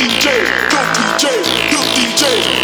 DJ, go DJ, go DJ.